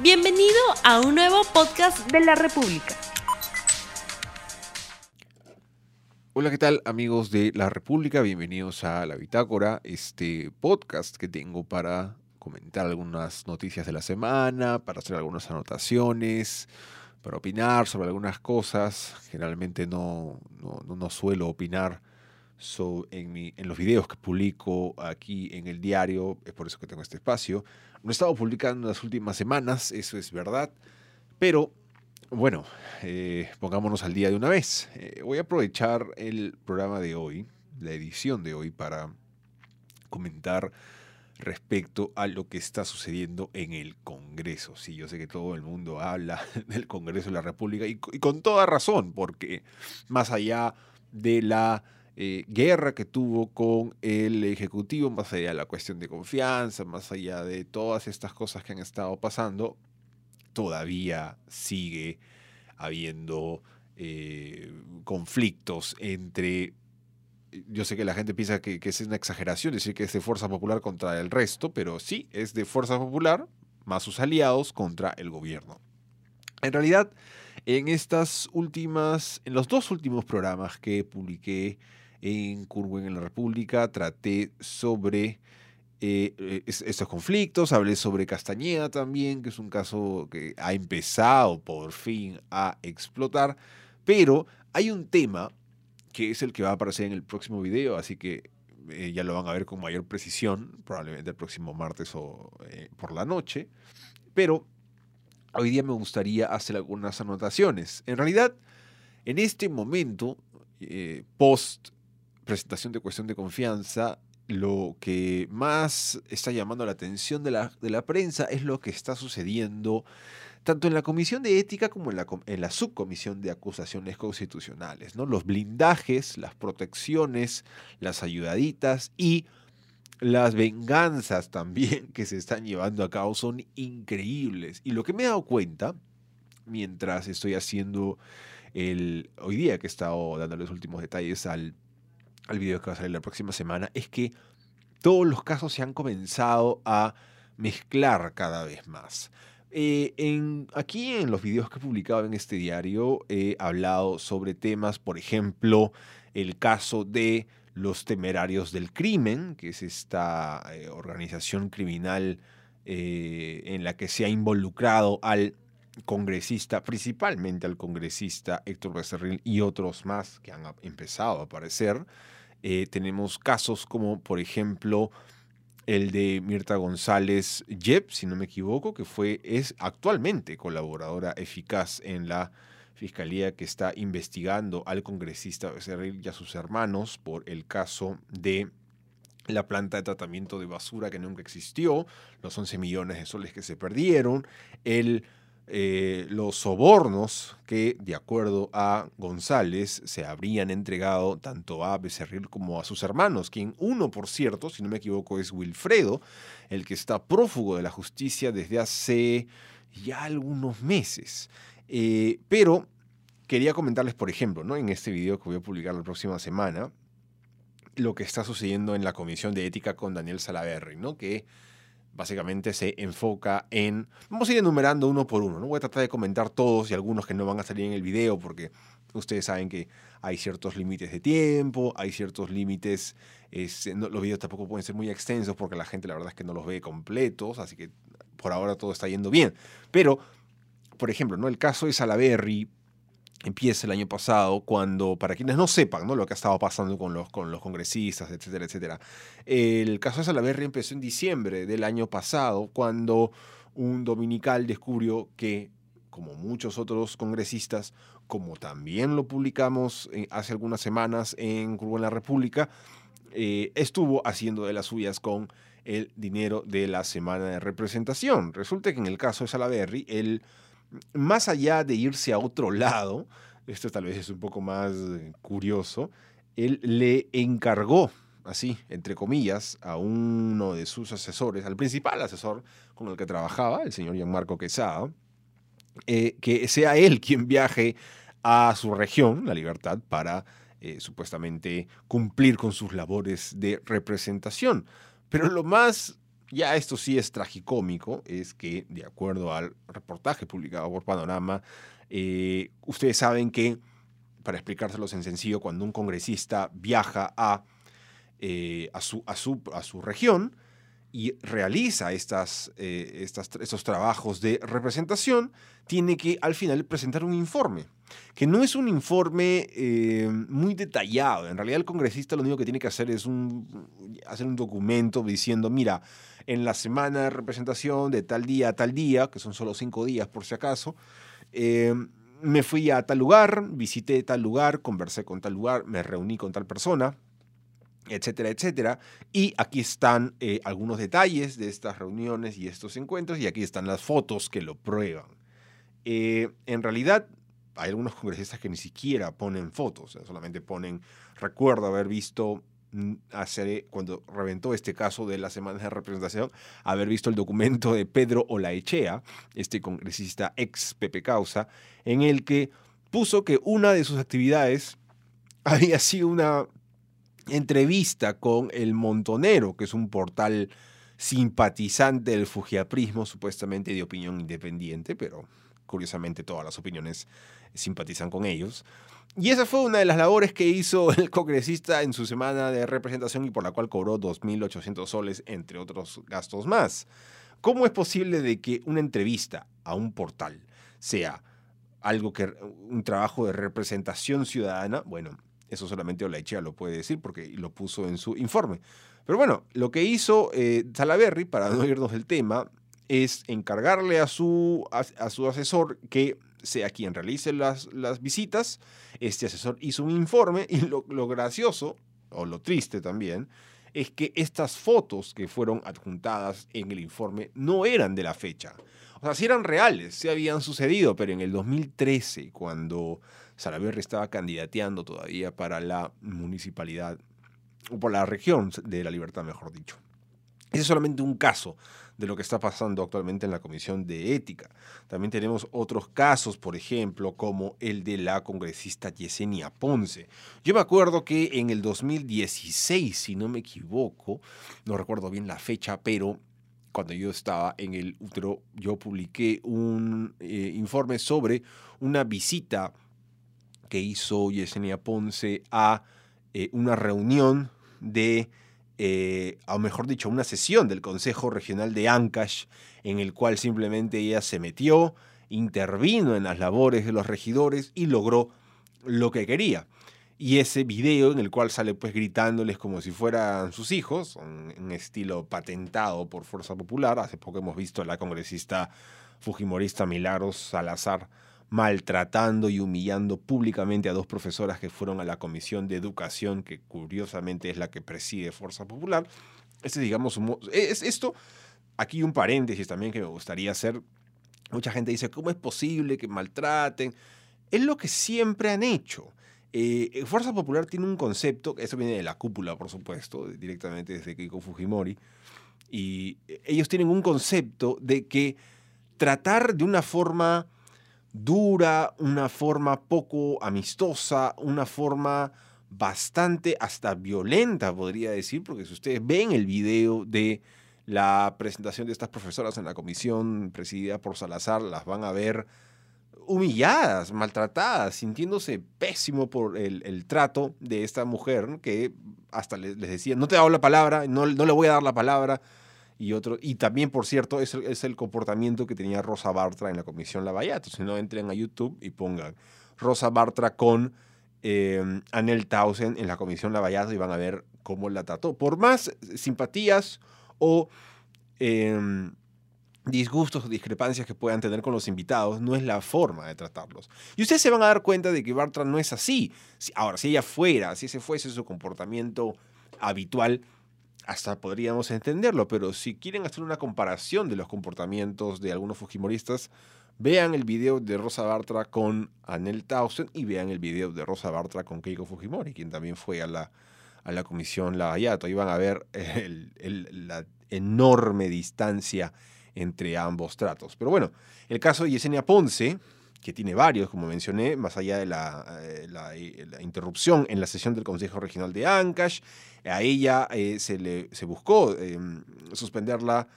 Bienvenido a un nuevo podcast de la República. Hola, ¿qué tal amigos de la República? Bienvenidos a La Bitácora, este podcast que tengo para comentar algunas noticias de la semana, para hacer algunas anotaciones, para opinar sobre algunas cosas. Generalmente no, no, no suelo opinar en, en, los videos que publico aquí en el diario, es por eso que tengo este espacio. No he estado publicando en las últimas semanas, eso es verdad, pero bueno, eh, pongámonos al día de una vez. Eh, voy a aprovechar el programa de hoy, la edición de hoy, para comentar respecto a lo que está sucediendo en el Congreso. Sí, yo sé que todo el mundo habla del Congreso de la República y con toda razón, porque más allá de la eh, guerra que tuvo con el Ejecutivo, más allá de la cuestión de confianza, más allá de todas estas cosas que han estado pasando, todavía sigue habiendo eh, conflictos entre... Yo sé que la gente piensa que es una exageración decir que es de Fuerza Popular contra el resto, pero sí, es de Fuerza Popular más sus aliados contra el gobierno. En realidad, en estas últimas, en los dos últimos programas que publiqué en Curwen en la República, traté sobre eh, eh, estos conflictos, hablé sobre Castañeda también, que es un caso que ha empezado por fin a explotar, pero hay un tema que es el que va a aparecer en el próximo video, así que eh, ya lo van a ver con mayor precisión, probablemente el próximo martes o por la noche, pero hoy día me gustaría hacer algunas anotaciones. En realidad, en este momento, post presentación de cuestión de confianza, lo que más está llamando la atención de la, de la prensa es lo que está sucediendo tanto en la Comisión de Ética como en la, en la Subcomisión de Acusaciones Constitucionales. ¿no? Los blindajes, las protecciones, las ayudaditas y las venganzas también que se están llevando a cabo son increíbles. Y lo que me he dado cuenta, mientras estoy haciendo el hoy día que he estado dando los últimos detalles al al video que va a salir la próxima semana, es que todos los casos se han comenzado a mezclar cada vez más. Eh, en, aquí en los videos que he publicado en este diario he hablado sobre temas, por ejemplo, el caso de los temerarios del crimen, que es esta eh, organización criminal eh, en la que se ha involucrado al congresista, principalmente al congresista Héctor Becerril y otros más que han empezado a aparecer. Eh, tenemos casos como, por ejemplo, el de Mirta González Yep, si no me equivoco, que fue, es actualmente colaboradora eficaz en la fiscalía que está investigando al congresista Becerril y a sus hermanos por el caso de la planta de tratamiento de basura que nunca existió, los 11 millones de soles que se perdieron, el eh, los sobornos que, de acuerdo a González, se habrían entregado tanto a Becerril como a sus hermanos, quien uno, por cierto, si no me equivoco, es Wilfredo, el que está prófugo de la justicia desde hace ya algunos meses. Eh, pero quería comentarles, por ejemplo, ¿no? en este video que voy a publicar la próxima semana, lo que está sucediendo en la Comisión de Ética con Daniel Salaverry, ¿no? que básicamente se enfoca en... Vamos a ir enumerando uno por uno, ¿no? Voy a tratar de comentar todos y algunos que no van a salir en el video porque ustedes saben que hay ciertos límites de tiempo, hay ciertos límites, los videos tampoco pueden ser muy extensos porque la gente la verdad es que no los ve completos, así que por ahora todo está yendo bien. Pero, por ejemplo, ¿no? el caso de Salaberry, empieza el año pasado, cuando, para quienes no sepan lo que ha estado pasando con los, con los congresistas, etcétera, etcétera. El caso de Salaverry empezó en diciembre del año pasado, cuando un dominical descubrió que, como muchos otros congresistas, como también lo publicamos eh, hace algunas semanas en Curva en la República, eh, estuvo haciendo de las suyas con el dinero de la semana de representación. Resulta que en el caso de Salaverry, el más allá de irse a otro lado, esto tal vez es un poco más eh, curioso, él le encargó, así, entre comillas, a uno de sus asesores, al principal asesor con el que trabajaba, el señor Gianmarco Quesada, eh, que sea él quien viaje a su región, La Libertad, para eh, supuestamente cumplir con sus labores de representación. Pero lo más ya esto sí es tragicómico, es que, de acuerdo al reportaje publicado por Panorama, eh, ustedes saben que, para explicárselos en sencillo, cuando un congresista viaja a, eh, a, su, a, su, a su región, y realiza estas, eh, estos trabajos de representación, tiene que al final presentar un informe, que no es un informe eh, muy detallado. En realidad el congresista lo único que tiene que hacer es hacer un documento diciendo, mira, en la semana de representación de tal día a tal día, que son solo cinco días por si acaso, eh, me fui a tal lugar, visité tal lugar, conversé con tal lugar, me reuní con tal persona, etcétera, etcétera. Y aquí están eh, algunos detalles de estas reuniones y estos encuentros y aquí están las fotos que lo prueban. Eh, en realidad, hay algunos congresistas que ni siquiera ponen fotos, solamente ponen, recuerdo haber visto mm, hace, cuando reventó este caso de las semanas de representación, haber visto el documento de Pedro Olaechea, este congresista ex Pepe Causa, en el que puso que una de sus actividades había sido una entrevista con El Montonero, que es un portal simpatizante del fujiaprismo, supuestamente de opinión independiente, pero curiosamente todas las opiniones simpatizan con ellos. Y esa fue una de las labores que hizo el congresista en su semana de representación y por la cual cobró 2.800 soles, entre otros gastos más. ¿Cómo es posible de que una entrevista a un portal sea algo que un trabajo de representación ciudadana? Bueno, eso solamente Olaichea lo puede decir porque lo puso en su informe. Pero bueno, lo que hizo eh, para no irnos del tema, es encargarle a su, a, su asesor que sea quien realice las, las, visitas. Este asesor hizo un informe y lo gracioso, o lo triste también, es que estas fotos que fueron adjuntadas en el informe no eran de la fecha. O sea, sí eran reales, sí habían sucedido, pero en el 2013, cuando Salaverry estaba candidateando todavía para la municipalidad, o por la región de la libertad, mejor dicho. Ese es solamente un caso de lo que está pasando actualmente en la Comisión de Ética. También tenemos otros casos, por ejemplo, como el de la congresista Yesenia Ponce. Yo me acuerdo que en el 2016, si no me equivoco, no recuerdo bien la fecha, pero cuando yo estaba en el útero, yo publiqué un eh, informe sobre una visita que hizo Yesenia Ponce a eh, una reunión de, eh, o mejor dicho, una sesión del Consejo Regional de Ancash, en el cual simplemente ella se metió, intervino en las labores de los regidores y logró lo que quería. Y ese video en el cual sale pues gritándoles como si fueran sus hijos, un estilo patentado por Fuerza Popular. Hace poco hemos visto a la congresista fujimorista Milagros Salazar maltratando y humillando públicamente a dos profesoras que fueron a la Comisión de Educación, que curiosamente es la que preside Fuerza Popular. Este, digamos, es esto, aquí un paréntesis también que me gustaría hacer. Mucha gente dice, ¿cómo es posible que maltraten? Es lo que siempre han hecho. Eh, Fuerza Popular tiene un concepto, eso viene de la cúpula, por supuesto, directamente desde Keiko Fujimori, y ellos tienen un concepto de que tratar de una forma dura, una forma poco amistosa, una forma bastante hasta violenta, podría decir, porque si ustedes ven el video de la presentación de estas profesoras en la comisión presidida por Salazar, las van a ver humilladas, maltratadas, sintiéndose pésimo por el, trato de esta mujer, que hasta les, decía, no te hago la palabra, no, no le voy a dar la palabra, y otro. Y también, por cierto, es el, es el comportamiento que tenía Rosa Bartra en la Comisión Lavallato. Si no, entren a YouTube y pongan Rosa Bartra con eh, Anel Tausen en la Comisión Lavallato y van a ver cómo la trató. Por más simpatías o em, disgustos o discrepancias que puedan tener con los invitados, no es la forma de tratarlos. Y ustedes se van a dar cuenta de que Bartra no es así. Ahora, si ella fuera, si ese fuese su comportamiento habitual, hasta podríamos entenderlo, pero si quieren hacer una comparación de los comportamientos de algunos fujimoristas, vean el video de Rosa Bartra con Anel Tausen y vean el video de Rosa Bartra con Keiko Fujimori, quien también fue a la, a la comisión Lavallato. Ahí van a ver la enorme distancia entre ambos tratos. Pero bueno, el caso de Yesenia Ponce, que tiene varios, como mencioné, más allá de la, eh, interrupción en la sesión del Consejo Regional de Ancash. A ella eh, se, le, se buscó em, suspenderla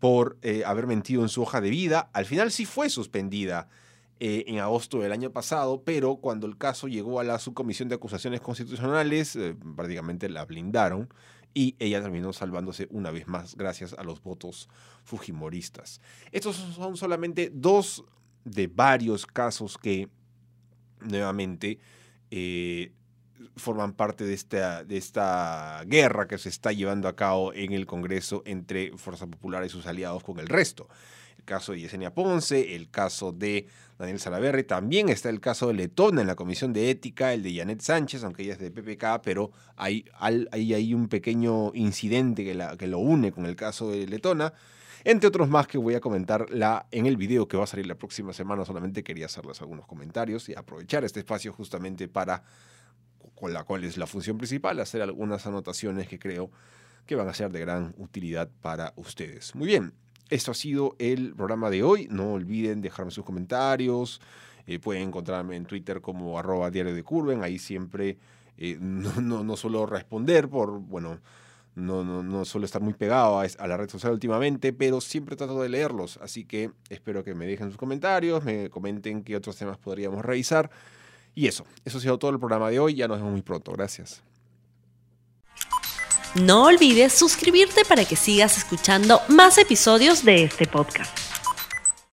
por eh, haber mentido en su hoja de vida. Al final sí fue suspendida en agosto del año pasado, pero cuando el caso llegó a la subcomisión de acusaciones constitucionales, prácticamente la blindaron y ella terminó salvándose una vez más gracias a los votos fujimoristas. Estos son solamente dos de varios casos que nuevamente eh, forman parte de esta, de esta guerra que se está llevando a cabo en el Congreso entre Fuerza Popular y sus aliados con el resto. El caso de Yesenia Ponce, el caso de Daniel Salaverri, también está el caso de Letona en la Comisión de Ética, el de Janet Sánchez, aunque ella es de PPK, pero hay, hay, un pequeño incidente que, la, que lo une con el caso de Letona entre otros más que voy a comentar la, en el video que va a salir la próxima semana. Solamente quería hacerles algunos comentarios y aprovechar este espacio justamente para, con la cual es la función principal, hacer algunas anotaciones que creo que van a ser de gran utilidad para ustedes. Muy bien, esto ha sido el programa de hoy. No olviden dejarme sus comentarios. Eh, pueden encontrarme en Twitter como arroba diario de Curven. Ahí siempre eh, no, no, no, suelo responder por, bueno, no, no, no suelo estar muy pegado a, la red social últimamente, pero siempre trato de leerlos. Así que espero que me dejen sus comentarios, me comenten qué otros temas podríamos revisar. Y eso, eso ha sido todo el programa de hoy. Ya nos vemos muy pronto. Gracias. No olvides suscribirte para que sigas escuchando más episodios de este podcast.